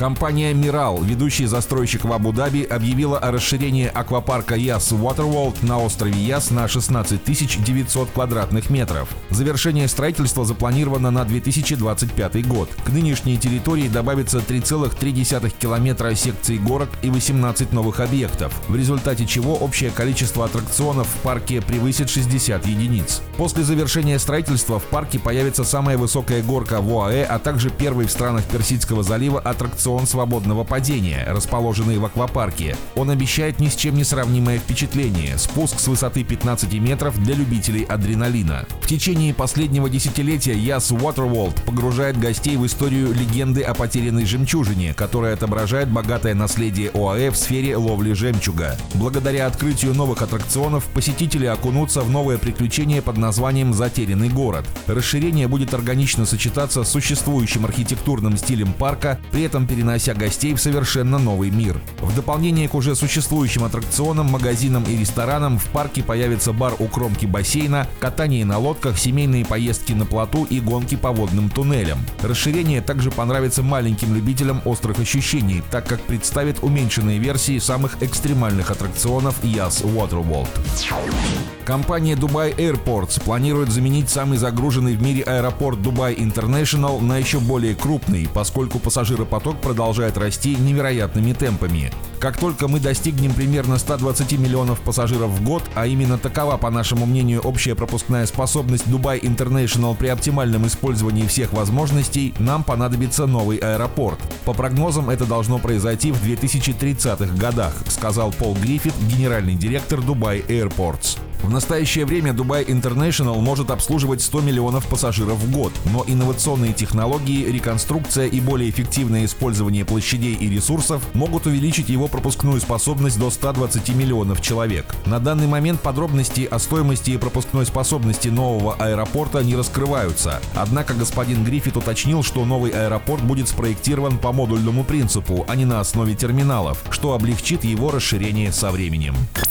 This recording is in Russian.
Компания «Мирал», ведущий застройщик в Абу-Даби, объявила о расширении аквапарка Яс Waterworld на острове Яс на 16 900 квадратных метров. Завершение строительства запланировано на 2025 год. К нынешней территории добавится 3,3 километра секций горок и 18 новых объектов, в результате чего общее количество аттракционов в парке превысит 60 единиц. После завершения строительства в парке появится самая высокая горка в ОАЭ, а также первый в странах Персидского залива аттракцион аттракцион свободного падения, расположенный в аквапарке. Он обещает ни с чем не сравнимое впечатление – спуск с высоты 15 метров для любителей адреналина. В течение последнего десятилетия Яс Waterworld погружает гостей в историю легенды о потерянной жемчужине, которая отображает богатое наследие ОАЭ в сфере ловли жемчуга. Благодаря открытию новых аттракционов посетители окунутся в новое приключение под названием «Затерянный город». Расширение будет органично сочетаться с существующим архитектурным стилем парка, при этом перед перенося гостей в совершенно новый мир. В дополнение к уже существующим аттракционам, магазинам и ресторанам в парке появится бар у кромки бассейна, катание на лодках, семейные поездки на плоту и гонки по водным туннелям. Расширение также понравится маленьким любителям острых ощущений, так как представит уменьшенные версии самых экстремальных аттракционов Yas Waterworld. Компания Dubai Airports планирует заменить самый загруженный в мире аэропорт Dubai International на еще более крупный, поскольку пассажиропоток продолжает расти невероятными темпами. Как только мы достигнем примерно 120 миллионов пассажиров в год, а именно такова, по нашему мнению, общая пропускная способность Dubai International при оптимальном использовании всех возможностей, нам понадобится новый аэропорт. По прогнозам, это должно произойти в 2030-х годах, сказал Пол Гриффит, генеральный директор Dubai Airports. В настоящее время Dubai International может обслуживать 100 миллионов пассажиров в год, но инновационные технологии, реконструкция и более эффективное использование площадей и ресурсов могут увеличить его пропускную способность до 120 миллионов человек. На данный момент подробности о стоимости и пропускной способности нового аэропорта не раскрываются. Однако господин Гриффит уточнил, что новый аэропорт будет спроектирован по модульному принципу, а не на основе терминалов, что облегчит его расширение со временем.